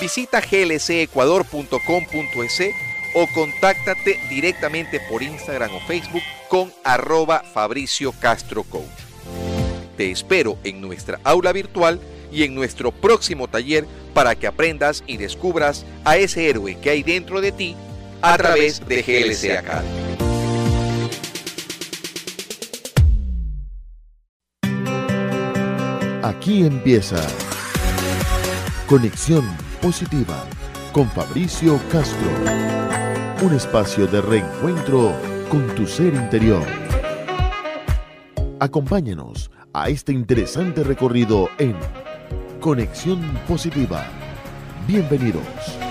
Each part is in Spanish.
Visita glcecuador.com.es o contáctate directamente por Instagram o Facebook con arroba Fabricio Castro Coach. Te espero en nuestra aula virtual y en nuestro próximo taller para que aprendas y descubras a ese héroe que hay dentro de ti a través de GLC Academy. Aquí empieza Conexión Positiva con Fabricio Castro. Un espacio de reencuentro con tu ser interior. Acompáñanos a este interesante recorrido en Conexión Positiva. Bienvenidos.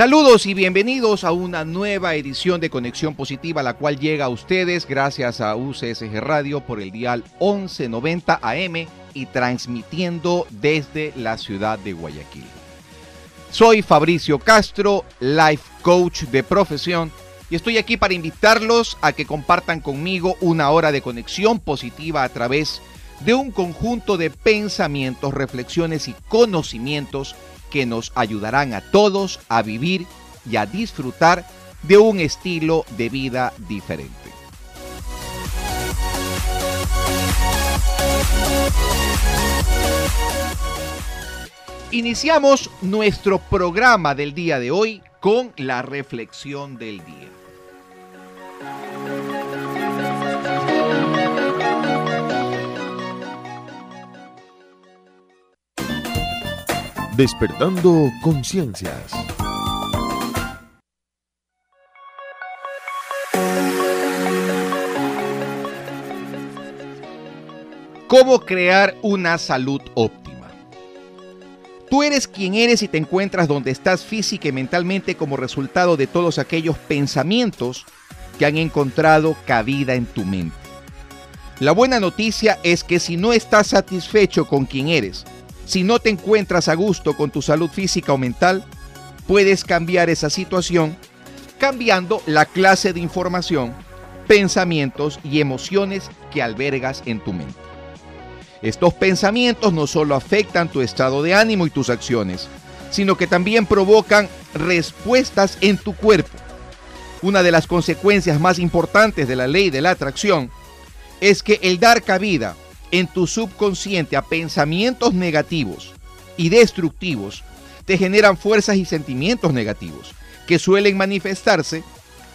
Saludos y bienvenidos a una nueva edición de Conexión Positiva, la cual llega a ustedes gracias a UCSG Radio por el dial 1190 AM y transmitiendo desde la ciudad de Guayaquil. Soy Fabricio Castro, life coach de profesión, y estoy aquí para invitarlos a que compartan conmigo una hora de conexión positiva a través de un conjunto de pensamientos, reflexiones y conocimientos que nos ayudarán a todos a vivir y a disfrutar de un estilo de vida diferente. Iniciamos nuestro programa del día de hoy con la reflexión del día. Despertando conciencias. ¿Cómo crear una salud óptima? Tú eres quien eres y te encuentras donde estás física y mentalmente como resultado de todos aquellos pensamientos que han encontrado cabida en tu mente. La buena noticia es que si no estás satisfecho con quien eres, si no te encuentras a gusto con tu salud física o mental, puedes cambiar esa situación cambiando la clase de información, pensamientos y emociones que albergas en tu mente. Estos pensamientos no solo afectan tu estado de ánimo y tus acciones, sino que también provocan respuestas en tu cuerpo. Una de las consecuencias más importantes de la ley de la atracción es que el dar cabida en tu subconsciente a pensamientos negativos y destructivos te generan fuerzas y sentimientos negativos que suelen manifestarse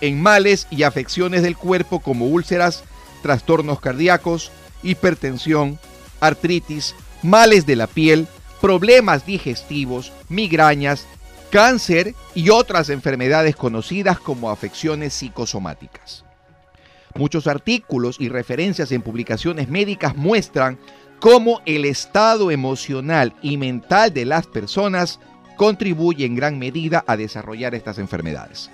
en males y afecciones del cuerpo como úlceras, trastornos cardíacos, hipertensión, artritis, males de la piel, problemas digestivos, migrañas, cáncer y otras enfermedades conocidas como afecciones psicosomáticas. Muchos artículos y referencias en publicaciones médicas muestran cómo el estado emocional y mental de las personas contribuye en gran medida a desarrollar estas enfermedades.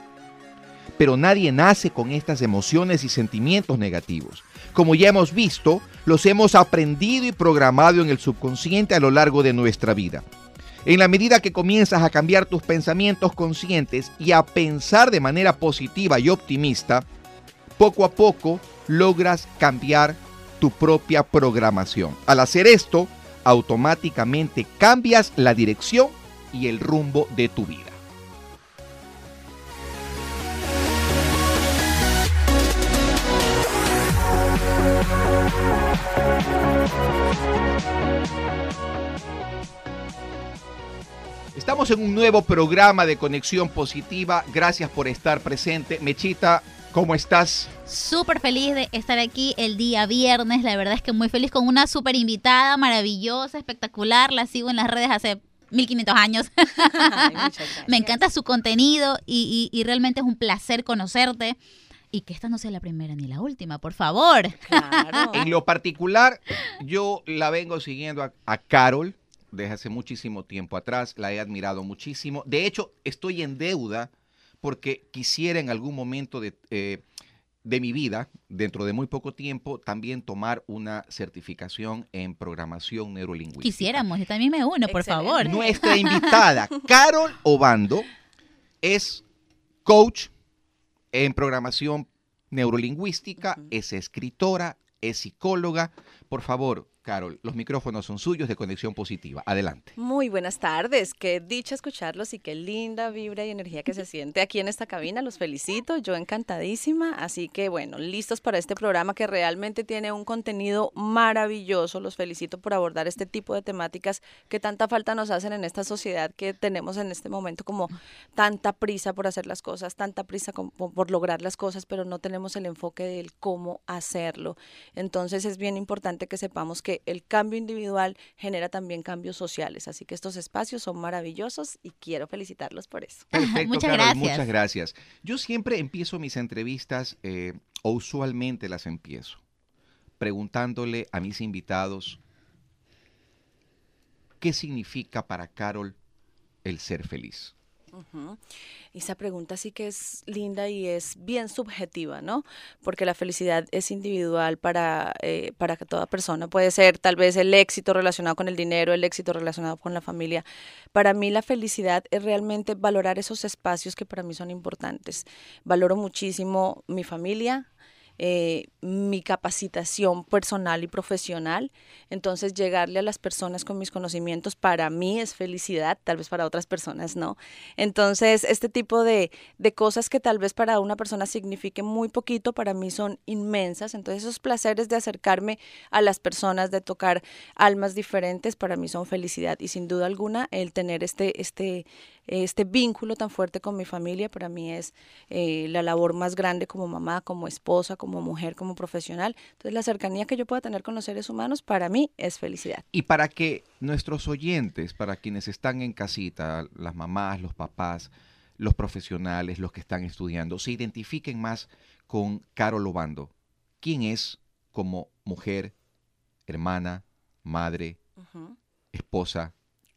Pero nadie nace con estas emociones y sentimientos negativos. como ya hemos visto, los hemos aprendido y programado en el subconsciente a lo largo de nuestra vida. En la medida que comienzas a cambiar tus pensamientos conscientes y a pensar de manera positiva y optimista, poco a poco logras cambiar tu propia programación. Al hacer esto, automáticamente cambias la dirección y el rumbo de tu vida. Estamos en un nuevo programa de Conexión Positiva. Gracias por estar presente. Mechita, ¿cómo estás? Súper feliz de estar aquí el día viernes. La verdad es que muy feliz con una súper invitada, maravillosa, espectacular. La sigo en las redes hace 1500 años. Me encanta su contenido y, realmente es un placer conocerte. Y que esta no sea la primera ni la última, por favor. En lo particular, yo la vengo siguiendo a, a Carol desde hace muchísimo tiempo atrás, la he admirado muchísimo. De hecho, estoy en deuda porque quisiera en algún momento de, eh, de mi vida, dentro de muy poco tiempo, también tomar una certificación en programación neurolingüística. Quisiéramos, yo también me uno, por favor. Nuestra invitada, Carol Obando, es coach en programación neurolingüística, es escritora, es psicóloga. Por favor, Carol, los micrófonos son suyos de Conexión Positiva. Adelante. Muy buenas tardes. Qué dicha escucharlos y qué linda vibra y energía que se siente aquí en esta cabina. Los felicito. Yo encantadísima. Así que bueno, listos para este programa que realmente tiene un contenido maravilloso. Los felicito por abordar este tipo de temáticas que tanta falta nos hacen en esta sociedad que tenemos en este momento como tanta prisa por hacer las cosas, tanta prisa por lograr las cosas, pero no tenemos el enfoque del cómo hacerlo. Entonces es bien importante que sepamos que el cambio individual genera también cambios sociales. Así que estos espacios son maravillosos y quiero felicitarlos por eso. muchas gracias. Muchas gracias. Yo siempre empiezo mis entrevistas, eh, o usualmente las empiezo, preguntándole a mis invitados qué significa para Carol el ser feliz. Esa pregunta sí que es linda y es bien subjetiva, ¿no? Porque la felicidad es individual para, eh, para toda persona. Puede ser tal vez el éxito relacionado con el dinero, el éxito relacionado con la familia. Para mí la felicidad es realmente valorar esos espacios que para mí son importantes. Valoro muchísimo mi familia, eh, mi capacitación personal y profesional. Entonces, llegarle a las personas con mis conocimientos para mí es felicidad, tal vez para otras personas no. Entonces, este tipo de, de cosas que tal vez para una persona signifique muy poquito, para mí son inmensas. Entonces, esos placeres de acercarme a las personas, de tocar almas diferentes, para mí son felicidad. Y sin duda alguna, el tener este, este, este vínculo tan fuerte con mi familia, para mí es eh, la labor más grande como mamá, como esposa, como mujer, como profesional. Entonces la cercanía que yo pueda tener con los seres humanos para mí es felicidad. Y para que nuestros oyentes, para quienes están en casita, las mamás, los papás, los profesionales, los que están estudiando, se identifiquen más con Carol Obando. ¿Quién es como mujer, hermana, madre, esposa?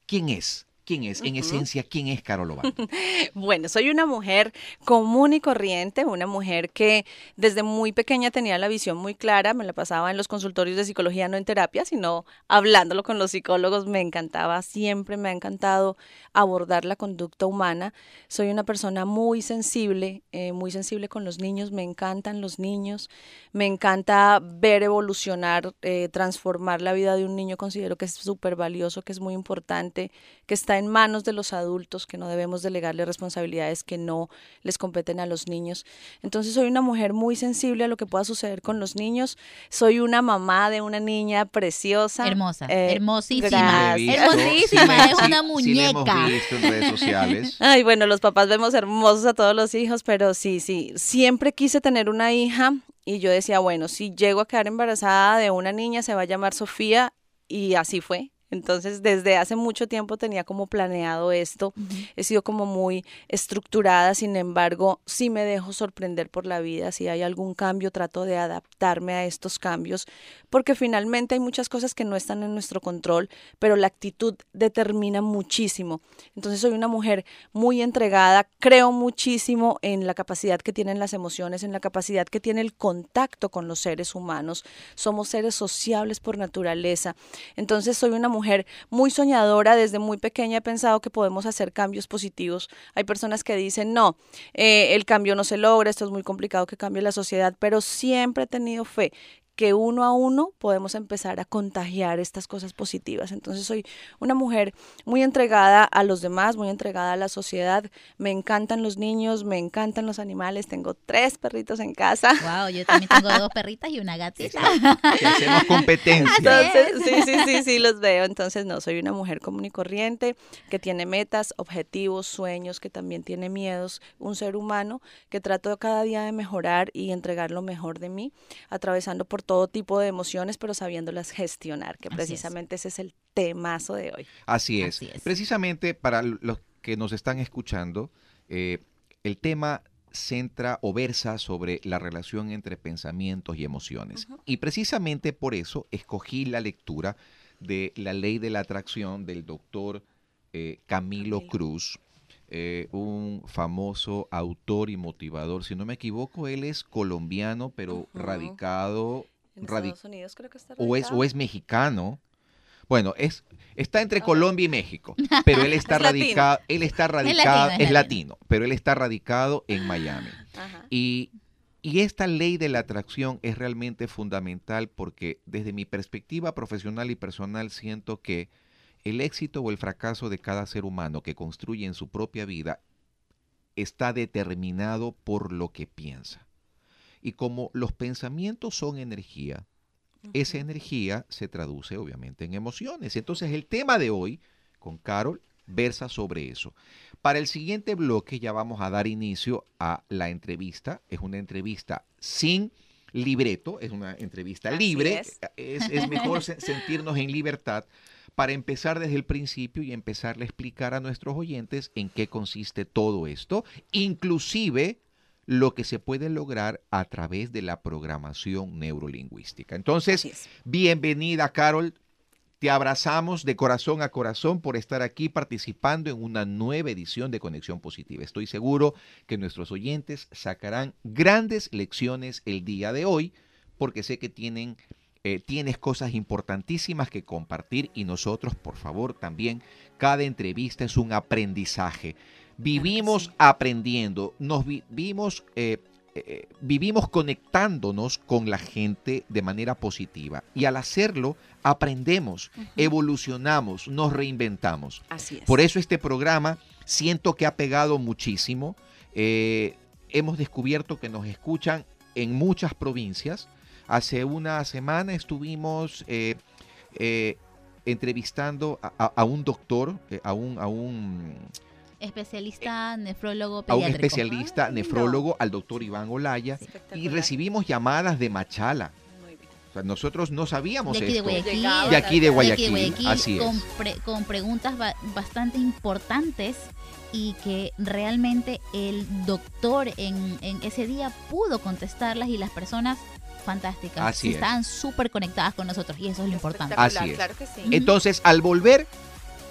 ¿Quién es? ¿Quién es? En esencia, ¿quién es Carol Obando? bueno, soy una mujer común y corriente, una mujer que desde muy pequeña tenía la visión muy clara, me la pasaba en los consultorios de psicología, no en terapia, sino hablándolo con los psicólogos, me encantaba, siempre me ha encantado abordar la conducta humana. Soy una persona muy sensible, eh, muy sensible con los niños, me encantan los niños, me encanta ver evolucionar, eh, transformar la vida de un niño, considero que es súper valioso, que es muy importante, que está en manos de los adultos, que no debemos delegarle responsabilidades que no les competen a los niños. Entonces soy una mujer muy sensible a lo que pueda suceder con los niños. Soy una mamá de una niña preciosa. Hermosa, eh, hermosísima. hermosísima, es una muñeca. en redes sociales. Ay, bueno, los papás vemos hermosos a todos los hijos, pero sí, sí, siempre quise tener una hija y yo decía, bueno, si llego a quedar embarazada de una niña, se va a llamar Sofía y así fue. Entonces, desde hace mucho tiempo tenía como planeado esto. He sido como muy estructurada, sin embargo, sí me dejo sorprender por la vida. Si hay algún cambio, trato de adaptarme a estos cambios, porque finalmente hay muchas cosas que no están en nuestro control, pero la actitud determina muchísimo. Entonces, soy una mujer muy entregada, creo muchísimo en la capacidad que tienen las emociones, en la capacidad que tiene el contacto con los seres humanos. Somos seres sociables por naturaleza. Entonces, soy una mujer muy soñadora, desde muy pequeña he pensado que podemos hacer cambios positivos. Hay personas que dicen, no, eh, el cambio no se logra, esto es muy complicado que cambie la sociedad, pero siempre he tenido fe que uno a uno podemos empezar a contagiar estas cosas positivas. Entonces soy una mujer muy entregada a los demás, muy entregada a la sociedad. Me encantan los niños, me encantan los animales. Tengo tres perritos en casa. Wow, yo también tengo dos perritas y una gatita. hacemos competencia. Entonces, sí, sí, sí, sí, los veo. Entonces, no, soy una mujer común y corriente que tiene metas, objetivos, sueños, que también tiene miedos. Un ser humano que trato cada día de mejorar y entregar lo mejor de mí, atravesando por todo tipo de emociones, pero sabiéndolas gestionar, que precisamente ese es el temazo de hoy. Así es. Precisamente para los que nos están escuchando, eh, el tema centra o versa sobre la relación entre pensamientos y emociones. Y precisamente por eso escogí la lectura de La ley de la atracción del doctor eh, Camilo, Cruz, eh, un famoso autor y motivador. Si no me equivoco, él es colombiano, pero radicado en Estados Unidos creo que está o es, o es mexicano. Bueno, es, está entre Colombia y México, pero él está radicado, él está radicado, es, latino, pero él está radicado en Miami. Y, y esta ley de la atracción es realmente fundamental porque desde mi perspectiva profesional y personal siento que el éxito o el fracaso de cada ser humano que construye en su propia vida está determinado por lo que piensa. Y como los pensamientos son energía, esa energía se traduce obviamente en emociones. Entonces el tema de hoy con Carol versa sobre eso. Para el siguiente bloque ya vamos a dar inicio a la entrevista. Es una entrevista sin libreto, es una entrevista libre. Es. mejor sentirnos en libertad para empezar desde el principio y empezarle a explicar a nuestros oyentes en qué consiste todo esto, inclusive lo que se puede lograr a través de la programación neurolingüística. Entonces, bienvenida Carol, te abrazamos de corazón a corazón por estar aquí participando en una nueva edición de Conexión Positiva. Estoy seguro que nuestros oyentes sacarán grandes lecciones el día de hoy porque sé que tienen eh, tienes cosas importantísimas que compartir y nosotros, por favor, también, cada entrevista es un aprendizaje. Vivimos aprendiendo, nos vivimos, eh, eh, vivimos conectándonos con la gente de manera positiva y al hacerlo aprendemos, evolucionamos, nos reinventamos. Así es. Por eso este programa siento que ha pegado muchísimo. Eh, hemos descubierto que nos escuchan en muchas provincias. Hace una semana estuvimos entrevistando a, un doctor, a un, a un especialista nefrólogo pediátrico. A un especialista nefrólogo, al doctor Iván Olaya, y recibimos llamadas de Machala. nosotros no sabíamos de aquí esto. De, Guayaquil, de aquí de Guayaquil. así con, con preguntas bastante importantes y que realmente el doctor en, en, ese día pudo contestarlas y las personas fantásticas Así estaban súper conectadas con nosotros y eso es lo importante. Así es. Entonces, al volver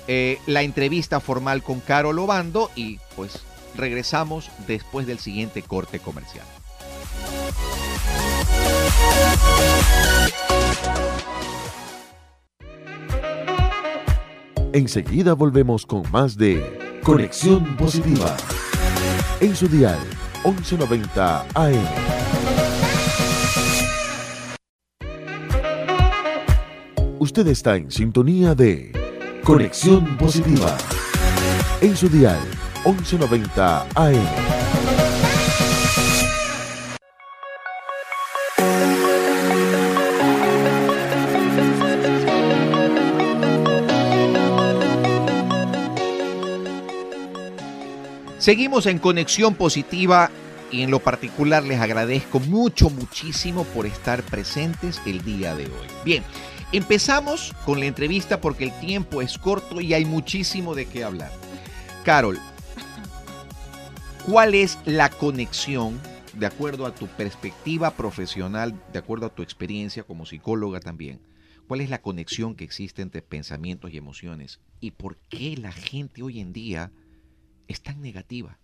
eh, la entrevista formal con Carol Obando y pues regresamos después del siguiente corte comercial. Enseguida volvemos con más de Conexión Positiva. En su dial 1190 AM. Usted está en sintonía de Conexión Positiva. En su dial 1190 AM. Seguimos en Conexión Positiva y en lo particular les agradezco mucho, muchísimo por estar presentes el día de hoy. Bien, Empezamos con la entrevista porque el tiempo es corto y hay muchísimo de qué hablar. Carol, ¿cuál es la conexión, de acuerdo a tu perspectiva profesional, de acuerdo a tu experiencia como psicóloga también? ¿Cuál es la conexión que existe entre pensamientos y emociones? ¿Y por qué la gente hoy en día es tan negativa?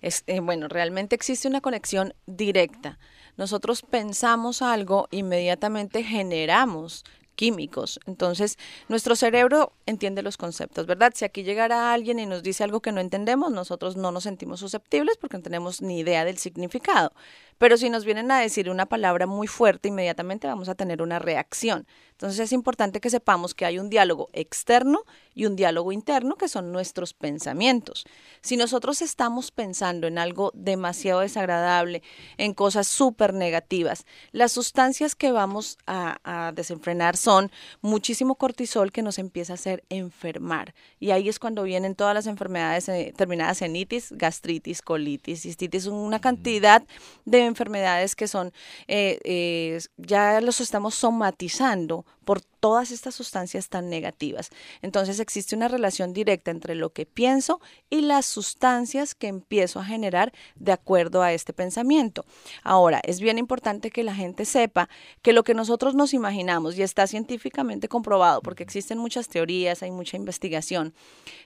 Es, eh, bueno, realmente existe una conexión directa. Nosotros pensamos algo, inmediatamente generamos químicos. Entonces, nuestro cerebro entiende los conceptos, ¿verdad? Si aquí llegara alguien y nos dice algo que no entendemos, nosotros no nos sentimos susceptibles porque no tenemos ni idea del significado. Pero si nos vienen a decir una palabra muy fuerte, inmediatamente vamos a tener una reacción. Entonces es importante que sepamos que hay un diálogo externo y un diálogo interno que son nuestros pensamientos. Si nosotros estamos pensando en algo demasiado desagradable, en cosas súper negativas, las sustancias que vamos a, desenfrenar son muchísimo cortisol que nos empieza a hacer enfermar. Y ahí es cuando vienen todas las enfermedades eh, terminadas en itis, gastritis, colitis, cistitis, una cantidad de enfermedades que son, eh, eh, ya los estamos somatizando por todas estas sustancias tan negativas. Entonces existe una relación directa entre lo que pienso y las sustancias que empiezo a generar de acuerdo a este pensamiento. Ahora, es bien importante que la gente sepa que lo que nosotros nos imaginamos, y está científicamente comprobado, porque existen muchas teorías, hay mucha investigación,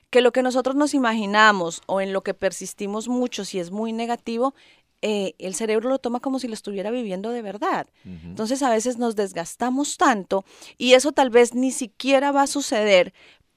que lo que nosotros nos imaginamos o en lo que persistimos mucho si es muy negativo, eh, el cerebro lo toma como si lo estuviera viviendo de verdad. Entonces a veces nos desgastamos tanto y eso tal vez ni siquiera va a suceder,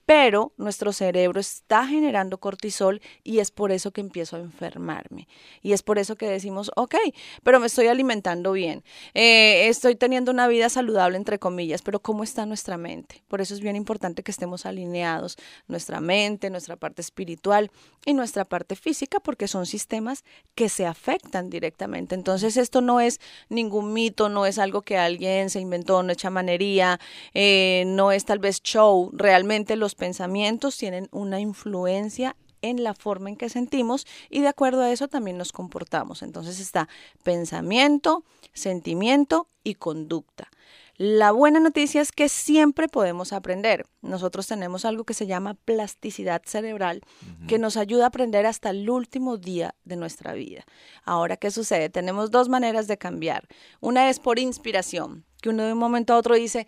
pero nuestro cerebro está generando cortisol y es por eso que empiezo a enfermarme. Y es por eso que decimos, ok, pero me estoy alimentando bien, eh, estoy teniendo una vida saludable, entre comillas, pero ¿cómo está nuestra mente? Por eso es bien importante que estemos alineados, nuestra mente, nuestra parte espiritual y nuestra parte física, porque son sistemas que se afectan directamente. Entonces esto no es ningún mito, no es algo que alguien se inventó, no es chamanería, eh, no es tal vez show, realmente los pensamientos tienen una influencia en la forma en que sentimos y de acuerdo a eso también nos comportamos. Entonces está pensamiento, sentimiento y conducta. La buena noticia es que siempre podemos aprender. Nosotros tenemos algo que se llama plasticidad cerebral, que nos ayuda a aprender hasta el último día de nuestra vida. Ahora, ¿qué sucede? Tenemos dos maneras de cambiar. Una es por inspiración, que uno de un momento a otro dice,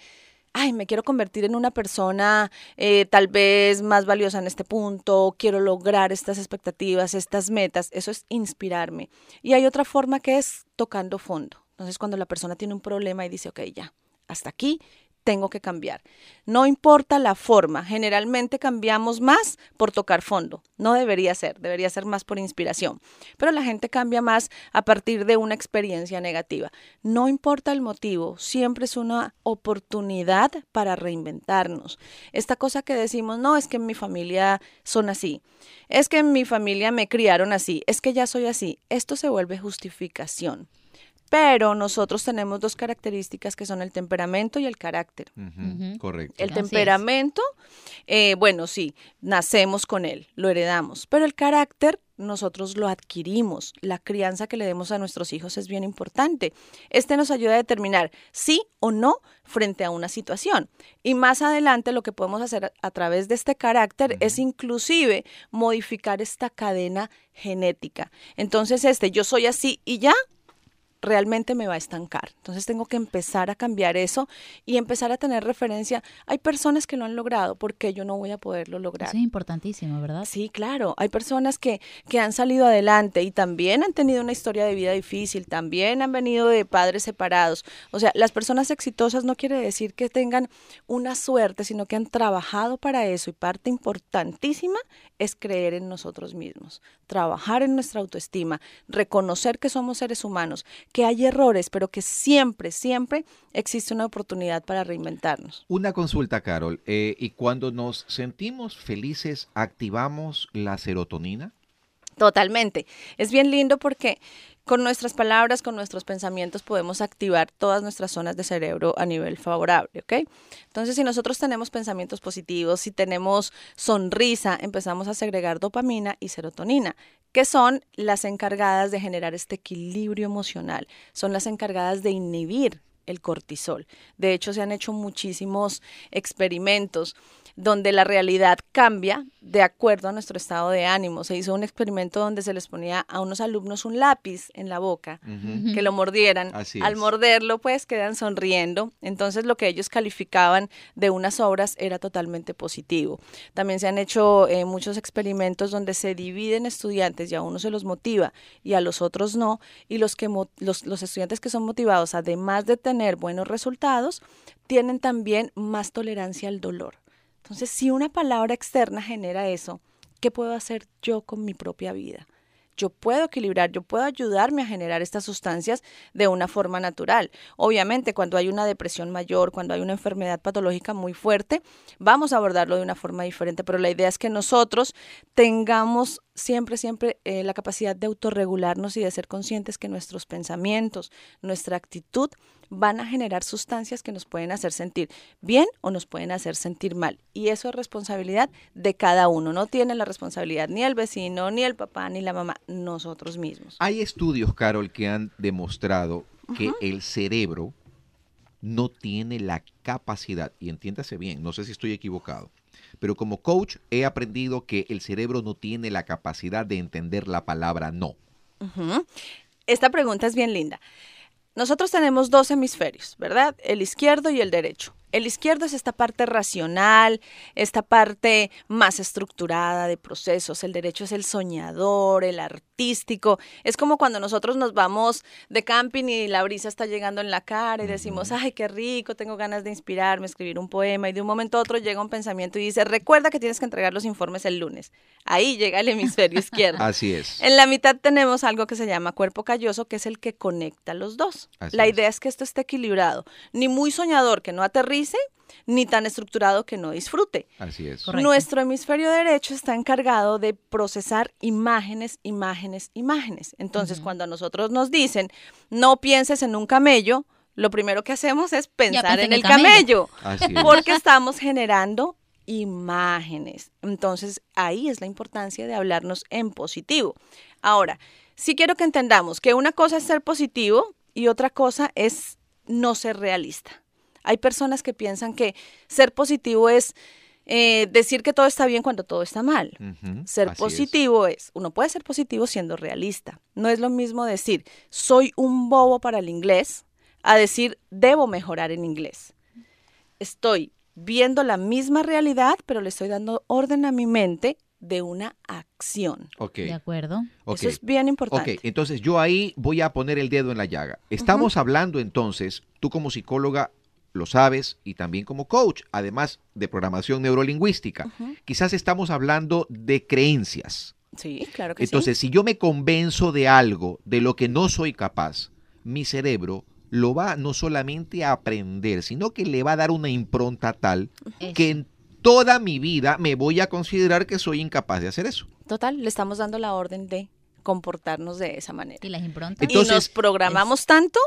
ay, me quiero convertir en una persona eh, tal vez más valiosa en este punto, quiero lograr estas expectativas, estas metas, eso es inspirarme. Y hay otra forma que es tocando fondo. Entonces, cuando la persona tiene un problema y dice, ok, ya, hasta aquí, tengo que cambiar. No importa la forma, generalmente cambiamos más por tocar fondo. No debería ser, debería ser más por inspiración. Pero la gente cambia más a partir de una experiencia negativa. No importa el motivo, siempre es una oportunidad para reinventarnos. Esta cosa que decimos, no, es que en mi familia son así, es que en mi familia me criaron así, es que ya soy así. Esto se vuelve justificación. Pero nosotros tenemos dos características que son el temperamento y el carácter. Correcto. El temperamento, eh, bueno, sí, nacemos con él, lo heredamos, pero el carácter nosotros lo adquirimos. La crianza que le demos a nuestros hijos es bien importante. Este nos ayuda a determinar sí o no frente a una situación. Y más adelante lo que podemos hacer a través de este carácter es inclusive modificar esta cadena genética. Entonces, este, yo soy así y ya, realmente me va a estancar. Entonces tengo que empezar a cambiar eso y empezar a tener referencia. Hay personas que lo han logrado, porque yo no voy a poderlo lograr? Eso es importantísimo, ¿verdad? Sí, claro. Hay personas que, que han salido adelante y también han tenido una historia de vida difícil, también han venido de padres separados. O sea, las personas exitosas no quiere decir que tengan una suerte, sino que han trabajado para eso y parte importantísima es creer en nosotros mismos, trabajar en nuestra autoestima, reconocer que somos seres humanos, que hay errores, pero que siempre, siempre existe una oportunidad para reinventarnos. Una consulta, Carol. Eh, ¿Y cuando nos sentimos felices, activamos la serotonina? Totalmente. Es bien lindo porque con nuestras palabras, con nuestros pensamientos podemos activar todas nuestras zonas de cerebro a nivel favorable, ¿ok? Entonces, si nosotros tenemos pensamientos positivos, si tenemos sonrisa, empezamos a segregar dopamina y serotonina, que son las encargadas de generar este equilibrio emocional, son las encargadas de inhibir el cortisol. De hecho, se han hecho muchísimos experimentos donde la realidad cambia de acuerdo a nuestro estado de ánimo. Se hizo un experimento donde se les ponía a unos alumnos un lápiz en la boca, que lo mordieran. Al morderlo, pues quedan sonriendo. Entonces, lo que ellos calificaban de unas obras era totalmente positivo. También se han hecho eh, muchos experimentos donde se dividen estudiantes y a uno se los motiva y a los otros no. Y los, que los, los estudiantes que son motivados, además de tener buenos resultados, tienen también más tolerancia al dolor. Entonces, si una palabra externa genera eso, ¿qué puedo hacer yo con mi propia vida? yo puedo equilibrar, yo puedo ayudarme a generar estas sustancias de una forma natural. Obviamente, cuando hay una depresión mayor, cuando hay una enfermedad patológica muy fuerte, vamos a abordarlo de una forma diferente, pero la idea es que nosotros tengamos siempre, siempre eh, la capacidad de autorregularnos y de ser conscientes que nuestros pensamientos, nuestra actitud van a generar sustancias que nos pueden hacer sentir bien o nos pueden hacer sentir mal. Y eso es responsabilidad de cada uno. No tiene la responsabilidad ni el vecino, ni el papá, ni la mamá, nosotros mismos. Hay estudios, Carol, que han demostrado que el cerebro no tiene la capacidad, y entiéndase bien, no sé si estoy equivocado, pero como coach he aprendido que el cerebro no tiene la capacidad de entender la palabra no. Esta pregunta es bien linda. Nosotros tenemos dos hemisferios, ¿verdad? El izquierdo y el derecho. El izquierdo es esta parte racional, esta parte más estructurada de procesos. El derecho es el soñador, el artístico. Es como cuando nosotros nos vamos de camping y la brisa está llegando en la cara y decimos, ay, qué rico, tengo ganas de inspirarme, escribir un poema. Y de un momento a otro llega un pensamiento y dice, recuerda que tienes que entregar los informes el lunes. Ahí llega el hemisferio izquierdo. Así es. En la mitad tenemos algo que se llama cuerpo calloso, que es el que conecta los dos. la idea es que esto esté equilibrado. Ni muy soñador que no aterriza ni tan estructurado que no disfrute. Así es. Nuestro hemisferio derecho está encargado de procesar imágenes, imágenes, imágenes. Entonces, cuando a nosotros nos dicen, no pienses en un camello, lo primero que hacemos es pensar en el camello, porque estamos generando imágenes. Entonces, ahí es la importancia de hablarnos en positivo. Ahora, sí quiero que entendamos que una cosa es ser positivo y otra cosa es no ser realista. Hay personas que piensan que ser positivo es eh, decir que todo está bien cuando todo está mal. ser positivo es. uno puede ser positivo siendo realista. No es lo mismo decir, soy un bobo para el inglés, a decir, debo mejorar en inglés. Estoy viendo la misma realidad, pero le estoy dando orden a mi mente de una acción. De acuerdo. Eso es bien importante. Ok, entonces yo ahí voy a poner el dedo en la llaga. Estamos hablando entonces, tú como psicóloga lo sabes, y también como coach, además de programación neurolingüística. Quizás estamos hablando de creencias. Sí, claro que Entonces, si yo me convenzo de algo de lo que no soy capaz, mi cerebro lo va no solamente a aprender, sino que le va a dar una impronta tal que en toda mi vida me voy a considerar que soy incapaz de hacer eso. Total, le estamos dando la orden de comportarnos de esa manera. Y las improntas. y nos programamos tanto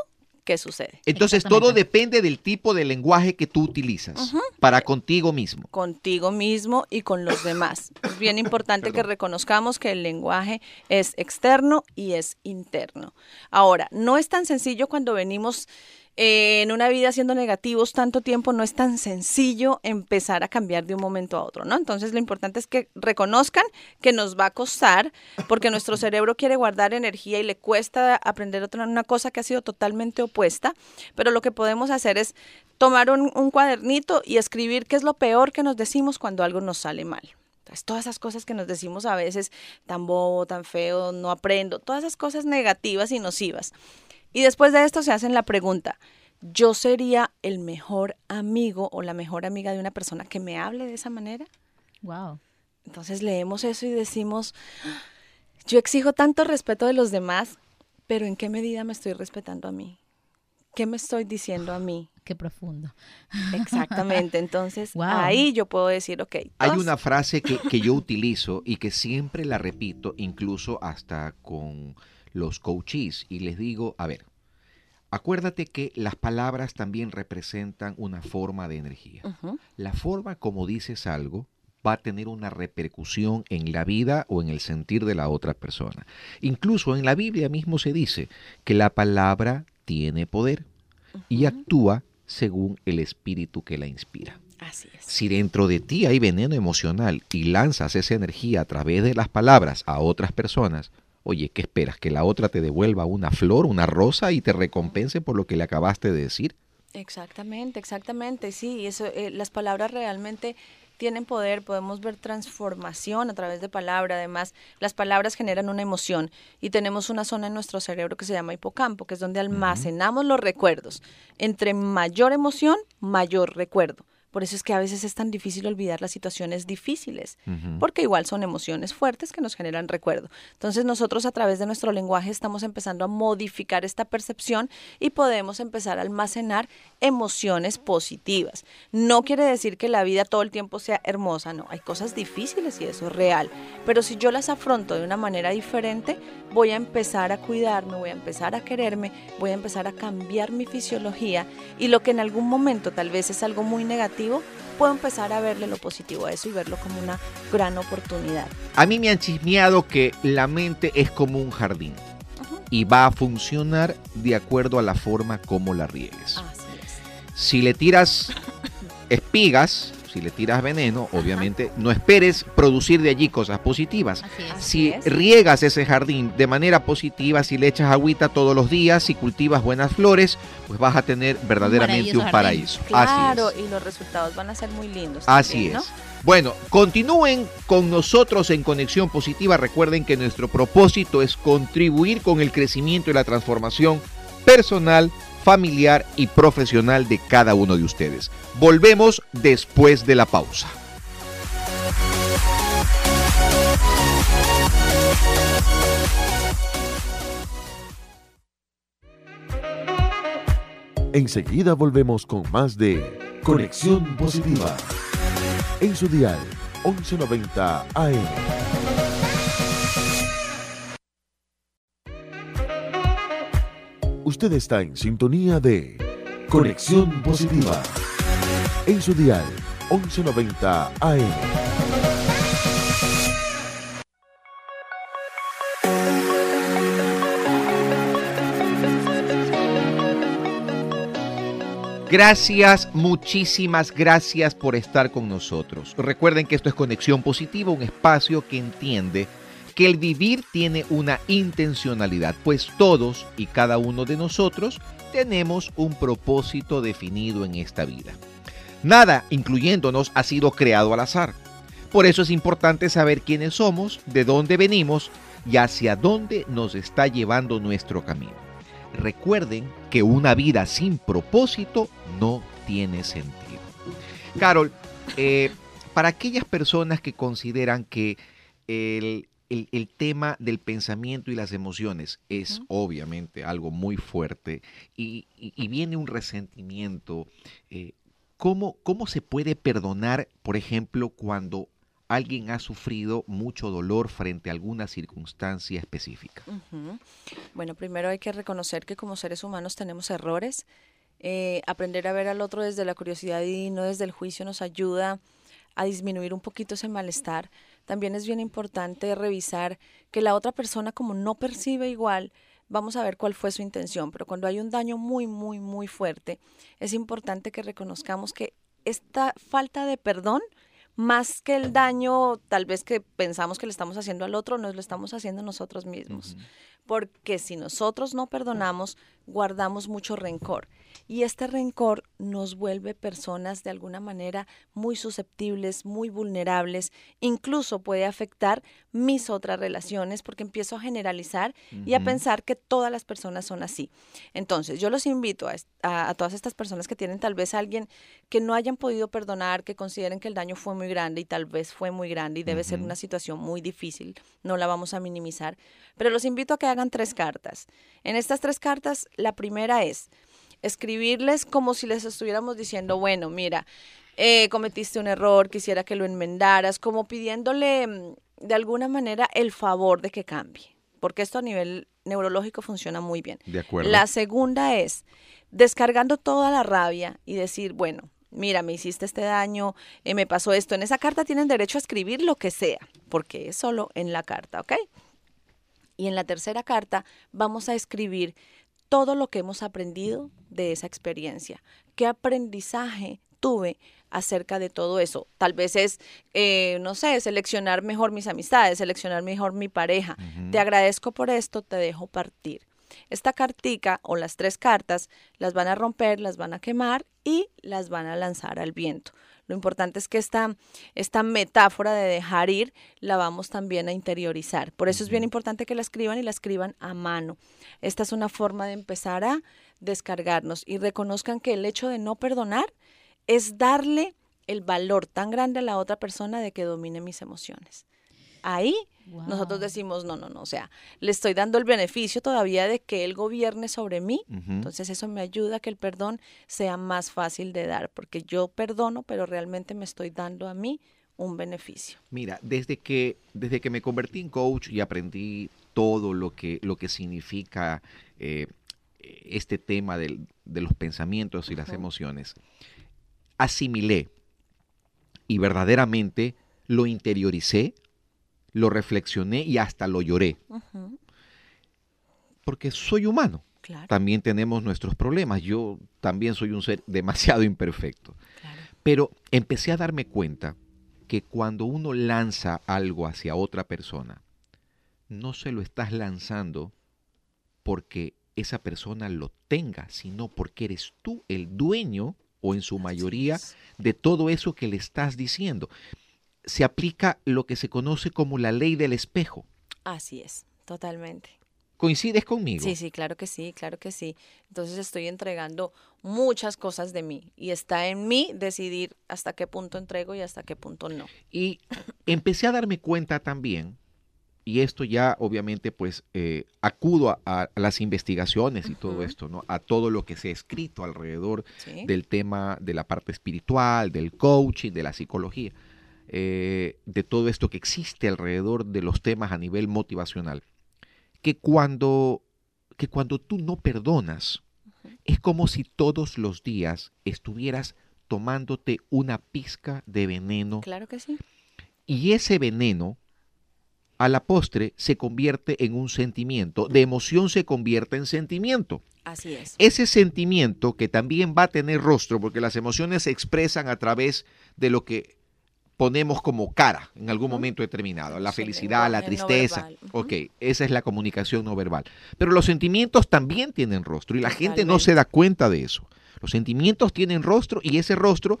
qué sucede. Entonces todo depende del tipo de lenguaje que tú utilizas para contigo mismo. Contigo mismo y con los demás. Es bien importante que reconozcamos que el lenguaje es externo y es interno. Ahora, no es tan sencillo cuando venimos eh, en una vida siendo negativos tanto tiempo no es tan sencillo empezar a cambiar de un momento a otro, ¿no? Entonces lo importante es que reconozcan que nos va a costar porque nuestro cerebro quiere guardar energía y le cuesta aprender otra una cosa que ha sido totalmente opuesta, pero lo que podemos hacer es tomar un, un cuadernito y escribir qué es lo peor que nos decimos cuando algo nos sale mal. Entonces, todas esas cosas que nos decimos a veces, tan bobo, tan feo, no aprendo, todas esas cosas negativas y nocivas. Y después de esto se hacen la pregunta, ¿yo sería el mejor amigo o la mejor amiga de una persona que me hable de esa manera? Wow. Entonces leemos eso y decimos, yo exijo tanto respeto de los demás, pero ¿en qué medida me estoy respetando a mí? ¿Qué me estoy diciendo a mí? Qué profundo. Exactamente. Entonces, ahí yo puedo decir, ok. Hay una frase que, que yo utilizo y que siempre la repito, incluso hasta con los coaches y les digo, a ver, acuérdate que las palabras también representan una forma de energía. La forma como dices algo va a tener una repercusión en la vida o en el sentir de la otra persona. Incluso en la Biblia mismo se dice que la palabra tiene poder. y actúa según el espíritu que la inspira. Así es. Si dentro de ti hay veneno emocional y lanzas esa energía a través de las palabras a otras personas, oye, ¿qué esperas? ¿Que la otra te devuelva una flor, una rosa y te recompense por lo que le acabaste de decir? Exactamente, exactamente, sí, eso, eh, las palabras realmente tienen poder, podemos ver transformación a través de palabra, además las palabras generan una emoción y tenemos una zona en nuestro cerebro que se llama hipocampo, que es donde almacenamos los recuerdos. Entre mayor emoción, mayor recuerdo. Por eso es que a veces es tan difícil olvidar las situaciones difíciles, porque igual son emociones fuertes que nos generan recuerdo. Entonces nosotros a través de nuestro lenguaje estamos empezando a modificar esta percepción y podemos empezar a almacenar emociones positivas. No quiere decir que la vida todo el tiempo sea hermosa, no, hay cosas difíciles y eso es real, pero si yo las afronto de una manera diferente, voy a empezar a cuidarme, voy a empezar a quererme, voy a empezar a cambiar mi fisiología y lo que en algún momento tal vez es algo muy negativo, puedo empezar a verle lo positivo a eso y verlo como una gran oportunidad. A mí me han chismeado que la mente es como un jardín y va a funcionar de acuerdo a la forma como la riegues. Así es. Si le tiras espigas, si le tiras veneno, obviamente no esperes producir de allí cosas positivas. Si riegas ese jardín de manera positiva, si le echas agüita todos los días, si cultivas buenas flores, pues vas a tener verdaderamente un paraíso. Claro, y los resultados van a ser muy lindos. Así es. Bueno, continúen con nosotros en Conexión Positiva. Recuerden que nuestro propósito es contribuir con el crecimiento y la transformación personal familiar y profesional de cada uno de ustedes. Volvemos después de la pausa. Enseguida volvemos con más de Conexión Positiva. En su dial 1190 AM. Usted está en sintonía de Conexión Positiva. En su dial 1190 AM. Gracias, muchísimas gracias por estar con nosotros. Recuerden que esto es Conexión Positiva, un espacio que entiende que el vivir tiene una intencionalidad, pues todos y cada uno de nosotros tenemos un propósito definido en esta vida. Nada, incluyéndonos, ha sido creado al azar. Por eso es importante saber quiénes somos, de dónde venimos y hacia dónde nos está llevando nuestro camino. Recuerden que una vida sin propósito no tiene sentido. Carol, eh, para aquellas personas que consideran que el el, tema del pensamiento y las emociones es obviamente algo muy fuerte y, viene un resentimiento. Eh, ¿cómo, ¿Cómo se puede perdonar, por ejemplo, cuando alguien ha sufrido mucho dolor frente a alguna circunstancia específica? Bueno, primero hay que reconocer que como seres humanos tenemos errores. Eh, aprender a ver al otro desde la curiosidad y no desde el juicio nos ayuda a disminuir un poquito ese malestar también es bien importante revisar que la otra persona como no percibe igual, vamos a ver cuál fue su intención, pero cuando hay un daño muy, muy, muy fuerte, es importante que reconozcamos que esta falta de perdón, más que el daño tal vez que pensamos que le estamos haciendo al otro, nos lo estamos haciendo nosotros mismos. Porque si nosotros no perdonamos, guardamos mucho rencor y este rencor nos vuelve personas de alguna manera muy susceptibles, muy vulnerables, incluso puede afectar mis otras relaciones porque empiezo a generalizar y a pensar que todas las personas son así. Entonces, yo los invito a, todas estas personas que tienen tal vez a alguien que no hayan podido perdonar, que consideren que el daño fue muy grande y tal vez fue muy grande y debe ser una situación muy difícil, no la vamos a minimizar, pero los invito a que hagan tres cartas. En estas tres cartas, la primera es, escribirles como si les estuviéramos diciendo, bueno, mira, eh, cometiste un error, quisiera que lo enmendaras, como pidiéndole mm, de alguna manera el favor de que cambie, porque esto a nivel neurológico funciona muy bien. De acuerdo. La segunda es descargando toda la rabia y decir, bueno, mira, me hiciste este daño, eh, me pasó esto. En esa carta tienen derecho a escribir lo que sea, porque es solo en la carta, ¿ok? Y en la tercera carta vamos a escribir todo lo que hemos aprendido de esa experiencia. ¿Qué aprendizaje tuve acerca de todo eso? Tal vez es, eh, no sé, seleccionar mejor mis amistades, seleccionar mejor mi pareja. Te agradezco por esto, te dejo partir. Esta cartica o las tres cartas las van a romper, las van a quemar y las van a lanzar al viento. Lo importante es que esta, esta metáfora de dejar ir la vamos también a interiorizar. Por eso es bien importante que la escriban y la escriban a mano. Esta es una forma de empezar a descargarnos y reconozcan que el hecho de no perdonar es darle el valor tan grande a la otra persona de que domine mis emociones. Ahí nosotros decimos, no, no, no, o sea, le estoy dando el beneficio todavía de que él gobierne sobre mí, entonces eso me ayuda a que el perdón sea más fácil de dar, porque yo perdono, pero realmente me estoy dando a mí un beneficio. Mira, desde que, desde que me convertí en coach y aprendí todo lo que, lo que significa eh, este tema de los pensamientos y las emociones, asimilé y verdaderamente lo interioricé lo reflexioné y hasta lo lloré. Porque soy humano. También tenemos nuestros problemas. Yo también soy un ser demasiado imperfecto. Pero empecé a darme cuenta que cuando uno lanza algo hacia otra persona, no se lo estás lanzando porque esa persona lo tenga, sino porque eres tú el dueño o en su mayoría de todo eso que le estás diciendo se aplica lo que se conoce como la ley del espejo. Así es, totalmente. ¿Coincides conmigo? Sí, sí, claro que sí, claro que sí. Entonces estoy entregando muchas cosas de mí y está en mí decidir hasta qué punto entrego y hasta qué punto no. Y empecé a darme cuenta también, y esto ya obviamente pues eh, acudo a, las investigaciones y todo esto, ¿no? A todo lo que se ha escrito alrededor del tema de la parte espiritual, del coaching, de la psicología. Eh, de todo esto que existe alrededor de los temas a nivel motivacional, que cuando, que cuando tú no perdonas, es como si todos los días estuvieras tomándote una pizca de veneno. Claro que sí. Y ese veneno, a la postre, se convierte en un sentimiento. De emoción se convierte en sentimiento. Así es. Ese sentimiento que también va a tener rostro, porque las emociones se expresan a través de lo que ponemos como cara en algún momento determinado, la felicidad, la tristeza. ok, esa es la comunicación no verbal. Pero los sentimientos también tienen rostro y la gente no se da cuenta de eso. Los sentimientos tienen rostro y ese rostro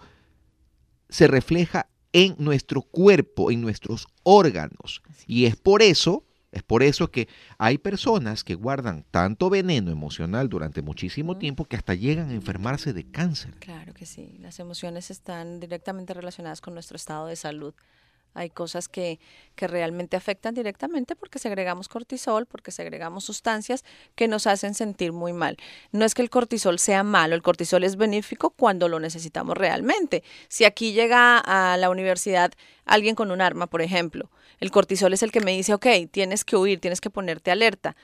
se refleja en nuestro cuerpo, en nuestros órganos. y es por eso es por eso que hay personas que guardan tanto veneno emocional durante muchísimo tiempo que hasta llegan a enfermarse de cáncer. Claro que sí, las emociones están directamente relacionadas con nuestro estado de salud. Hay cosas que, que, realmente afectan directamente porque segregamos cortisol, porque segregamos sustancias que nos hacen sentir muy mal. No es que el cortisol sea malo, el cortisol es benéfico cuando lo necesitamos realmente. Si aquí llega a la universidad alguien con un arma, por ejemplo, el cortisol es el que me dice, ok, tienes que huir, tienes que ponerte alerta.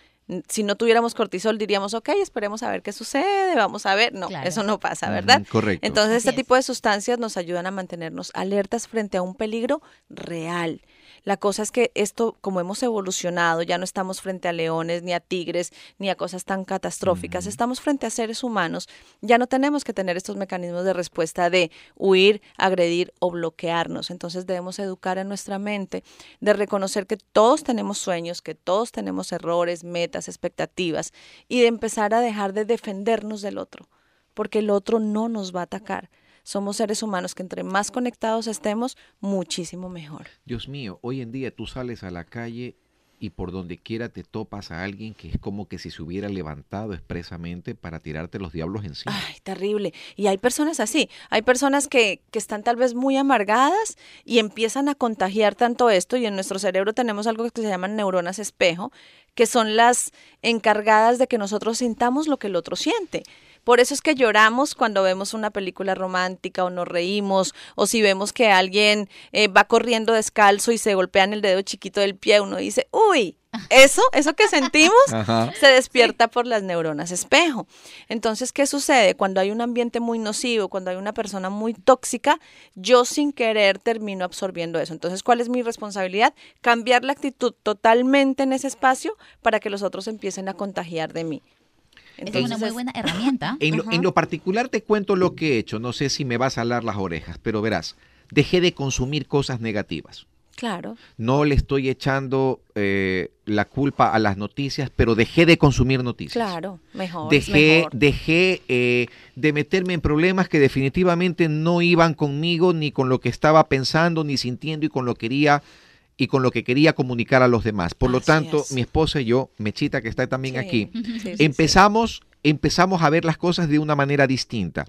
Si no tuviéramos cortisol, diríamos, ok, esperemos a ver qué sucede, vamos a ver. No, eso no pasa, ¿verdad? correcto. Entonces, este tipo de sustancias nos ayudan a mantenernos alertas frente a un peligro real. La cosa es que esto, como hemos evolucionado, ya no estamos frente a leones, ni a tigres, ni a cosas tan catastróficas, estamos frente a seres humanos, ya no tenemos que tener estos mecanismos de respuesta de huir, agredir o bloquearnos. Entonces debemos educar a nuestra mente de reconocer que todos tenemos sueños, que todos tenemos errores, metas, expectativas, y de empezar a dejar de defendernos del otro, porque el otro no nos va a atacar somos seres humanos que entre más conectados estemos, muchísimo mejor. Dios mío, hoy en día tú sales a la calle y por donde quiera te topas a alguien que es como que si se hubiera levantado expresamente para tirarte los diablos encima. Ay, terrible. Y hay personas así, hay personas que, que están tal vez muy amargadas y empiezan a contagiar tanto esto y en nuestro cerebro tenemos algo que se llaman neuronas espejo, que son las encargadas de que nosotros sintamos lo que el otro siente. Por eso es que lloramos cuando vemos una película romántica o nos reímos o si vemos que alguien eh, va corriendo descalzo y se golpea en el dedo chiquito del pie, uno dice, uy, eso, eso que sentimos se despierta por las neuronas espejo. Entonces, ¿qué sucede? Cuando hay un ambiente muy nocivo, cuando hay una persona muy tóxica, yo sin querer termino absorbiendo eso. Entonces, ¿cuál es mi responsabilidad? Cambiar la actitud totalmente en ese espacio para que los otros empiecen a contagiar de mí. Es una muy buena herramienta. En lo, en lo particular te cuento lo que he hecho, no sé si me vas a alar las orejas, pero verás, dejé de consumir cosas negativas. Claro. No le estoy echando eh, la culpa a las noticias, pero dejé de consumir noticias. Claro, mejor. Dejé, mejor. dejé eh, de meterme en problemas que definitivamente no iban conmigo, ni con lo que estaba pensando, ni sintiendo y con lo que quería y con lo que quería comunicar a los demás. Por lo tanto, es. mi esposa y yo, Mechita, que está también Sí, aquí, sí, empezamos, empezamos a ver las cosas de una manera distinta.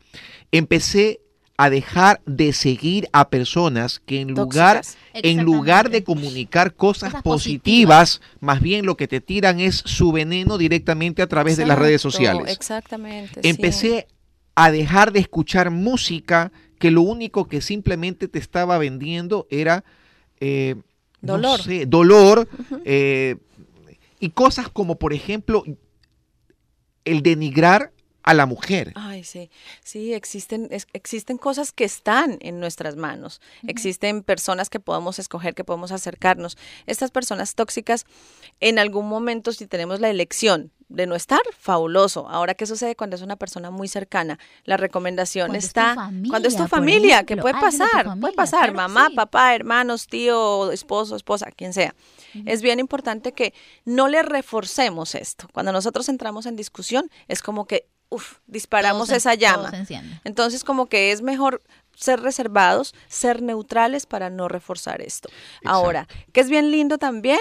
Empecé a dejar de seguir a personas que en lugar, en lugar de comunicar cosas, Cosas positivas, más bien lo que te tiran es su veneno directamente a través de las redes sociales. Exactamente. sí. Empecé a dejar de escuchar música que lo único que simplemente te estaba vendiendo era eh, no Dolor. dolor eh, y cosas como por ejemplo el denigrar a la mujer. Ay, sí, sí, existen, es- existen cosas que están en nuestras manos, existen personas que podemos escoger, que podemos acercarnos. Estas personas tóxicas, en algún momento, si tenemos la elección de no estar, fabuloso. Ahora, ¿qué sucede cuando es una persona muy cercana? La recomendación Cuando es tu está familia, cuando es tu familia, que puede tu pasar, familia, puede pasar, claro mamá, sí. papá, hermanos, tío, esposo, esposa, quien sea. Es bien importante que no le reforcemos esto. Cuando nosotros entramos en discusión, es como que, uf, disparamos se- esa llama. Entonces, como que es mejor ser reservados, ser neutrales para no reforzar esto. Ahora, que es bien lindo también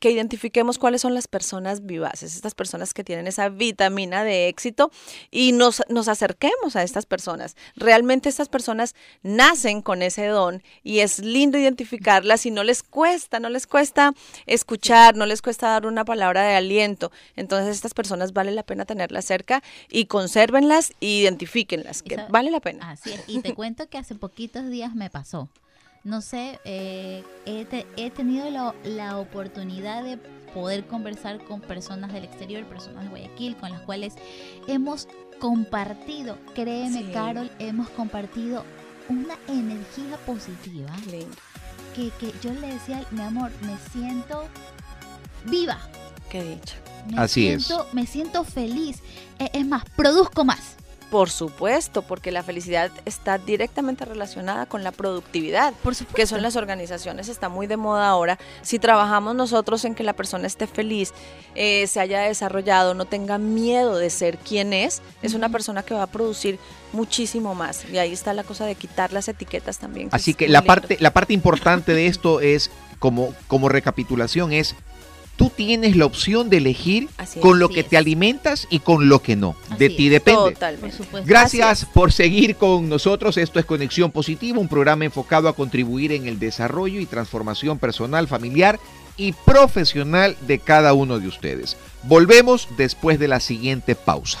que identifiquemos cuáles son las personas vivaces, estas personas que tienen esa vitamina de éxito y nos, nos acerquemos a estas personas. Realmente estas personas nacen con ese don y es lindo identificarlas y no les cuesta, no les cuesta escuchar, no les cuesta dar una palabra de aliento. Entonces estas personas vale la pena tenerlas cerca y consérvenlas e identifíquenlas, que vale la pena. Así es. Y te cuento que hace poquitos días me pasó. No sé, eh, he, te- he tenido la, la oportunidad de poder conversar con personas del exterior, personas de Guayaquil, con las cuales hemos compartido, créeme Sí. Carol, hemos compartido una energía positiva que, que yo le decía, mi amor, me siento viva. Qué dicha. Me Así es. siento, Me siento feliz. E- Es más, produzco más. Por supuesto, porque la felicidad está directamente relacionada con la productividad. Por supuesto. que son las organizaciones, está muy de moda ahora. Si trabajamos nosotros en que la persona esté feliz, eh, se haya desarrollado, no tenga miedo de ser quien es, es una persona que va a producir muchísimo más. Y ahí está la cosa de quitar las etiquetas también. Así que la lindo. parte, la parte importante de esto es, como, como recapitulación, es tú tienes la opción de elegir Así es. con lo que es. te alimentas y con lo que no. De Así ti es. depende. Por Totalmente. supuesto. Gracias por seguir con nosotros. Esto es Conexión Positiva, un programa enfocado a contribuir en el desarrollo y transformación personal, familiar y profesional de cada uno de ustedes. Volvemos después de la siguiente pausa.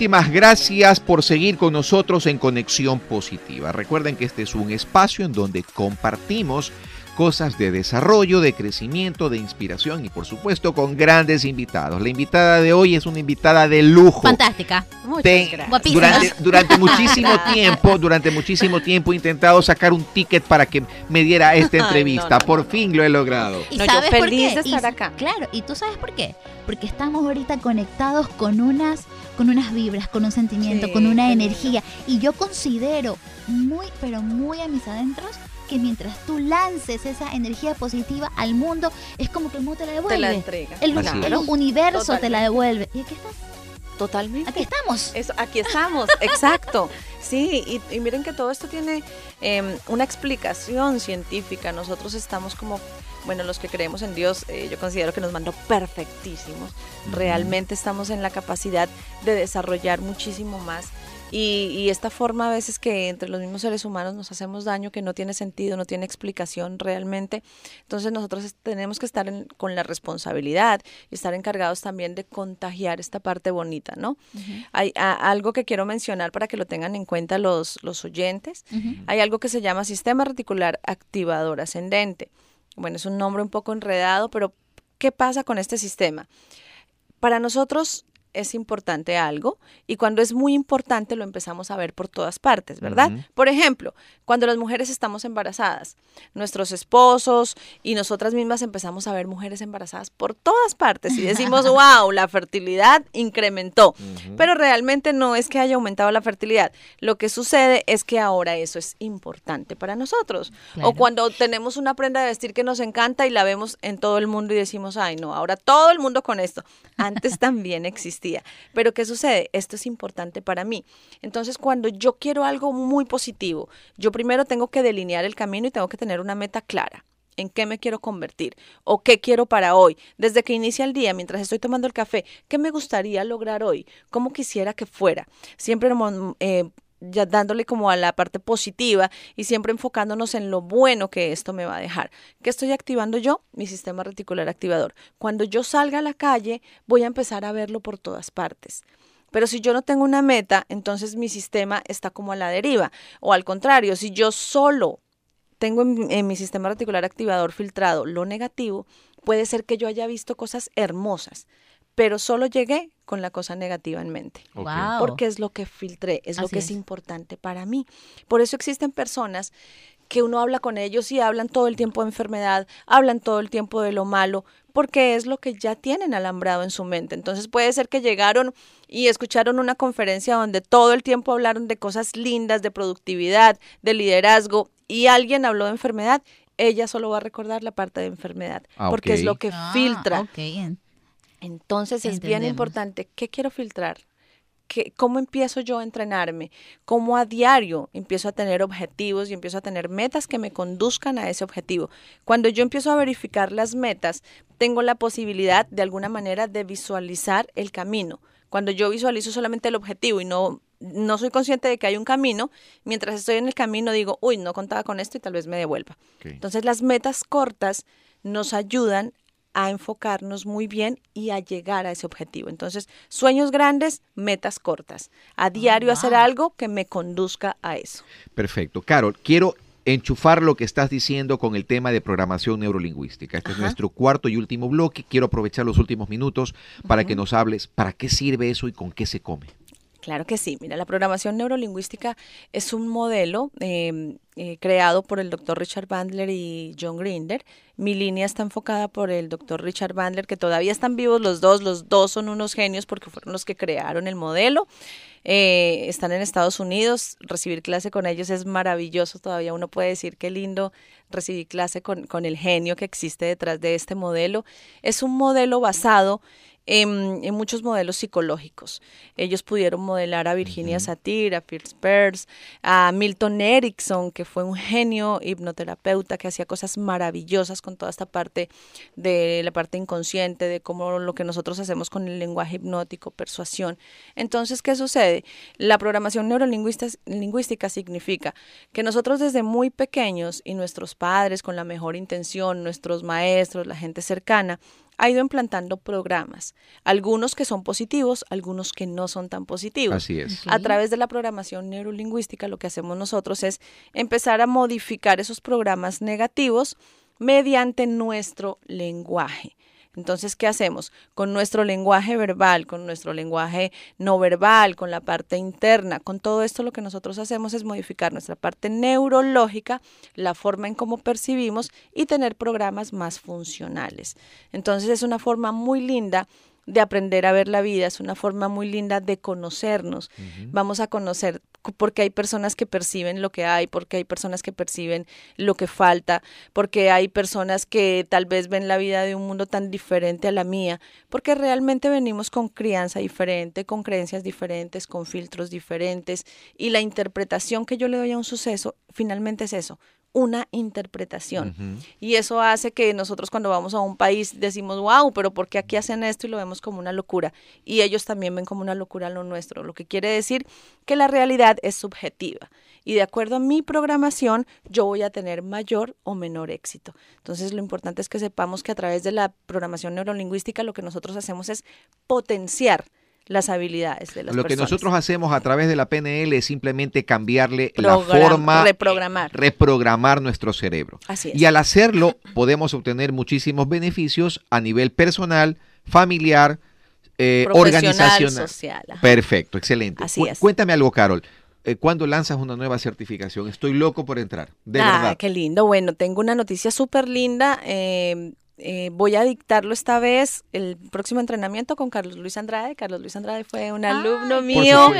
Muchísimas gracias por seguir con nosotros en Conexión Positiva. Recuerden que este es un espacio en donde compartimos cosas de desarrollo, de crecimiento, de inspiración y por supuesto con grandes invitados. La invitada de hoy es una invitada de lujo. Fantástica. Muchas Te- gracias. Durante, durante muchísimo tiempo, durante muchísimo tiempo he intentado sacar un ticket para que me diera esta entrevista. no, no, por no, no. fin lo he logrado. ¿Y No, yo sabes por feliz qué? de estar acá. Claro, ¿y tú sabes por qué? Porque estamos ahorita conectados con unas con unas vibras, con un sentimiento, Sí, con una energía y yo considero muy pero muy a mis adentros que mientras tú lances esa energía positiva al mundo es como que el mundo te la devuelve. Te la entrega. el, universo te la devuelve. Y aquí estás, Totalmente. aquí estamos. Eso, aquí estamos, exacto. Sí, y, y miren que todo esto tiene em, una explicación científica. Nosotros estamos como, bueno, los que creemos en Dios, eh, yo considero que nos mandó perfectísimos. Realmente estamos en la capacidad de desarrollar muchísimo más Y, esta forma a veces que entre los mismos seres humanos nos hacemos daño que no tiene sentido, no tiene explicación realmente. Entonces nosotros tenemos que estar con la responsabilidad y estar encargados también de contagiar esta parte bonita, ¿no? Hay algo que quiero mencionar para que lo tengan en cuenta los, los oyentes. Hay algo que se llama sistema reticular activador ascendente. Bueno, es un nombre un poco enredado, pero ¿qué pasa con este sistema? Para nosotros es importante algo y cuando es muy importante lo empezamos a ver por todas partes, ¿verdad? Por ejemplo, cuando las mujeres estamos embarazadas, nuestros esposos y nosotras mismas empezamos a ver mujeres embarazadas por todas partes y decimos, wow, la fertilidad incrementó, pero realmente no es que haya aumentado la fertilidad, lo que sucede es que ahora eso es importante para nosotros. O cuando tenemos una prenda de vestir que nos encanta y la vemos en todo el mundo y decimos, ay no, ahora todo el mundo con esto. Antes también existía pero ¿qué sucede? Esto es importante para mí. Entonces, cuando yo quiero algo muy positivo, yo primero tengo que delinear el camino y tengo que tener una meta clara en qué me quiero convertir o qué quiero para hoy. Desde que inicia el día, mientras estoy tomando el café, ¿qué me gustaría lograr hoy? ¿Cómo quisiera que fuera? Siempre eh, ya dándole como a la parte positiva y siempre enfocándonos en lo bueno que esto me va a dejar. ¿Qué estoy activando yo? Mi sistema reticular activador. Cuando yo salga a la calle, voy a empezar a verlo por todas partes. Pero si yo no tengo una meta, entonces mi sistema está como a la deriva. O al contrario, si yo solo tengo en, en mi sistema reticular activador filtrado lo negativo, puede ser que yo haya visto cosas hermosas, pero solo llegué con la cosa negativa en mente. Porque es lo que filtré, es lo que es. importante para mí. Por eso existen personas que uno habla con ellos y hablan todo el tiempo de enfermedad, hablan todo el tiempo de lo malo, porque es lo que ya tienen alambrado en su mente. Entonces puede ser que llegaron y escucharon una conferencia donde todo el tiempo hablaron de cosas lindas, de productividad, de liderazgo, y alguien habló de enfermedad, ella solo va a recordar la parte de enfermedad, ah, porque es lo que ah, filtra. Entonces es bien importante, ¿qué quiero filtrar? ¿Qué, ¿Cómo empiezo yo a entrenarme? ¿Cómo a diario empiezo a tener objetivos y empiezo a tener metas que me conduzcan a ese objetivo? Cuando yo empiezo a verificar las metas, tengo la posibilidad de alguna manera de visualizar el camino. Cuando yo visualizo solamente el objetivo y no, no soy consciente de que hay un camino, mientras estoy en el camino digo, uy, no contaba con esto y tal vez me devuelva. Entonces las metas cortas nos ayudan a enfocarnos muy bien y a llegar a ese objetivo. Entonces, sueños grandes, metas cortas. A ah, diario hacer algo que me conduzca a eso. Perfecto. Carol, quiero enchufar lo que estás diciendo con el tema de programación neurolingüística. Este es nuestro cuarto y último bloque. Quiero aprovechar los últimos minutos para que nos hables para qué sirve eso y con qué se come. Claro que sí. Mira, la programación neurolingüística es un modelo em, eh, creado por el doctor Richard Bandler y John Grinder. Mi línea está enfocada por el doctor Richard Bandler, que todavía están vivos los dos. Los dos son unos genios porque fueron los que crearon el modelo. Eh, están en Estados Unidos. Recibir clase con ellos es maravilloso. Todavía uno puede decir qué lindo recibir clase con, con el genio que existe detrás de este modelo. Es un modelo basado muchos modelos psicológicos. Ellos pudieron modelar a Virginia Satir, a Pierce Peirce, a Milton Erickson, que fue un genio hipnoterapeuta que hacía cosas maravillosas con toda esta parte de la parte inconsciente, de cómo lo que nosotros hacemos con el lenguaje hipnótico, persuasión. Entonces, ¿qué sucede? La programación neurolingüística significa que nosotros desde muy pequeños y nuestros padres con la mejor intención, nuestros maestros, la gente cercana, ha ido implantando programas, algunos que son positivos, algunos que no son tan positivos. Así es. A través de la programación neurolingüística lo que hacemos nosotros es empezar a modificar esos programas negativos mediante nuestro lenguaje. Entonces, ¿qué hacemos? Con nuestro lenguaje verbal, con nuestro lenguaje no verbal, con la parte interna, con todo esto lo que nosotros hacemos es modificar nuestra parte neurológica, la forma en cómo percibimos y tener programas más funcionales. Entonces, es una forma muy linda de aprender a ver la vida, es una forma muy linda de conocernos. Vamos a conocer porque hay personas que perciben lo que hay, porque hay personas que perciben lo que falta, porque hay personas que tal vez ven la vida de un mundo tan diferente a la mía, porque realmente venimos con crianza diferente, con creencias diferentes, con filtros diferentes y la interpretación que yo le doy a un suceso finalmente es eso, una interpretación. Y eso hace que nosotros cuando vamos a un país decimos, wow, pero ¿por qué aquí hacen esto? Y lo vemos como una locura. Y ellos también ven como una locura lo nuestro, lo que quiere decir que la realidad es subjetiva. Y de acuerdo a mi programación, yo voy a tener mayor o menor éxito. Entonces, lo importante es que sepamos que a través de la programación neurolingüística lo que nosotros hacemos es potenciar las habilidades de las Lo que nosotros hacemos a través de la PNL es simplemente cambiarle la forma, reprogramar. reprogramar nuestro cerebro. Así Y al hacerlo podemos obtener muchísimos beneficios a nivel personal, familiar, eh, organizacional. social. Perfecto, excelente. Así es. Cuéntame algo, Carol. Eh, ¿Cuándo lanzas una nueva certificación? Estoy loco por entrar, de ah, verdad. Qué lindo. Bueno, tengo una noticia súper linda. Eh, eh, voy a dictarlo esta vez, el próximo entrenamiento con Carlos Luis Andrade. Carlos Luis Andrade fue un alumno mío.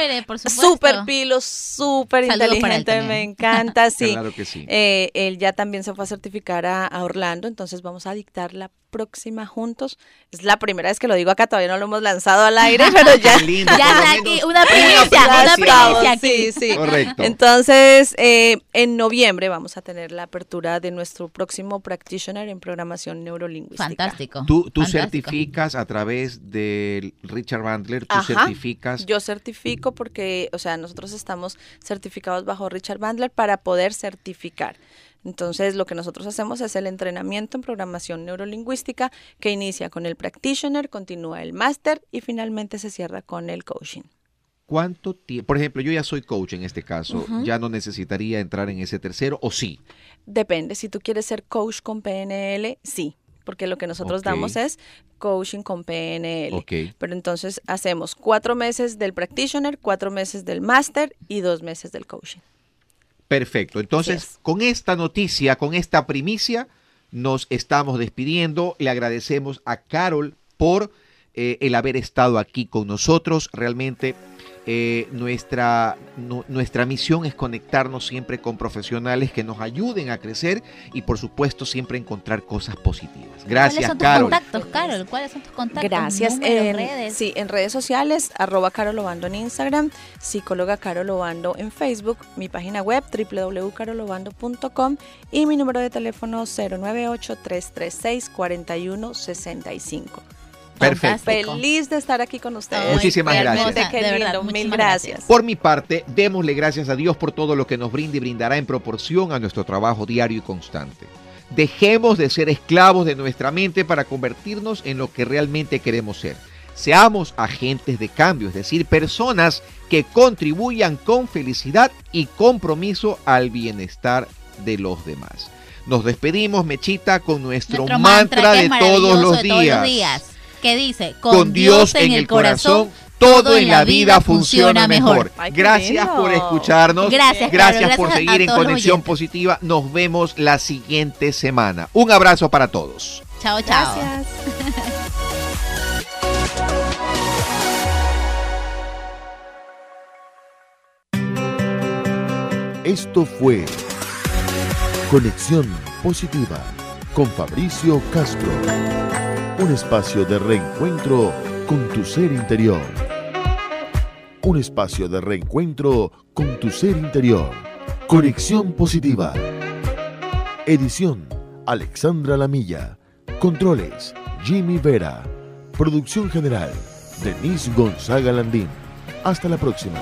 Súper pilo, súper inteligente, me encanta, sí. Claro que sí. Eh, él ya también se fue a certificar a, Orlando, entonces vamos a dictar la próxima juntos. Es la primera vez que lo digo acá, todavía no lo hemos lanzado al aire, pero ya. ya aquí, una primicia, una primicia Sí, sí. Correcto. Entonces, eh, en noviembre vamos a tener la apertura de nuestro próximo practitioner en programación neurolingüística. Fantástico. Tú, tú certificas a través del Richard Bandler, tú certificas. Yo certifico porque, o sea, nosotros estamos certificados bajo Richard Bandler para poder certificar. Entonces, lo que nosotros hacemos es el entrenamiento en programación neurolingüística que inicia con el practitioner, continúa el máster y finalmente se cierra con el coaching. ¿Cuánto tiempo? Por ejemplo, yo ya soy coach en este caso, ¿ya no necesitaría entrar en ese tercero o sí? Depende, si tú quieres ser coach con PNL, sí, porque lo que nosotros damos es coaching con PNL. Pero entonces hacemos cuatro meses del practitioner, cuatro meses del máster y dos meses del coaching. Perfecto. Entonces, con esta noticia, con esta primicia, nos estamos despidiendo. Le agradecemos a Carol por eh, el haber estado aquí con nosotros. Realmente eh, nuestra, nuestra misión es conectarnos siempre con profesionales que nos ayuden a crecer y por supuesto siempre encontrar cosas positivas. Gracias, ¿Cuáles son tus Carol. contactos, Carol? ¿Cuáles son tus contactos? Gracias. En, redes? Sí, en redes sociales, arroba Carol Obando en Instagram, psicóloga Carol Obando en Facebook, mi página web www.carolobando.com y mi número de teléfono 098 336 4165. Perfecto. Feliz de estar aquí con ustedes. Muchísimas gracias. Mil gracias. Por mi parte, démosle gracias a Dios por todo lo que nos brinda y brindará en proporción a nuestro trabajo diario y constante. Dejemos de ser esclavos de nuestra mente para convertirnos en lo que realmente queremos ser. Seamos agentes de cambio, es decir, personas que contribuyan con felicidad y compromiso al bienestar de los demás. Nos despedimos, Mechita, con nuestro, mantra, de, todos los días que dice, con, Dios en el corazón, todo en la vida funciona mejor. gracias por escucharnos. Gracias, gracias, por seguir en Conexión Positiva. Nos vemos la siguiente semana. Un abrazo para todos. Chao, chao. Gracias. Esto fue Conexión Positiva con Fabricio Castro un espacio de reencuentro con tu ser interior. Un espacio de reencuentro con tu ser interior. Conexión positiva. Edición Alexandra Lamilla. Controles Jimmy Vera. Producción general Denise Gonzaga Landín. Hasta la próxima.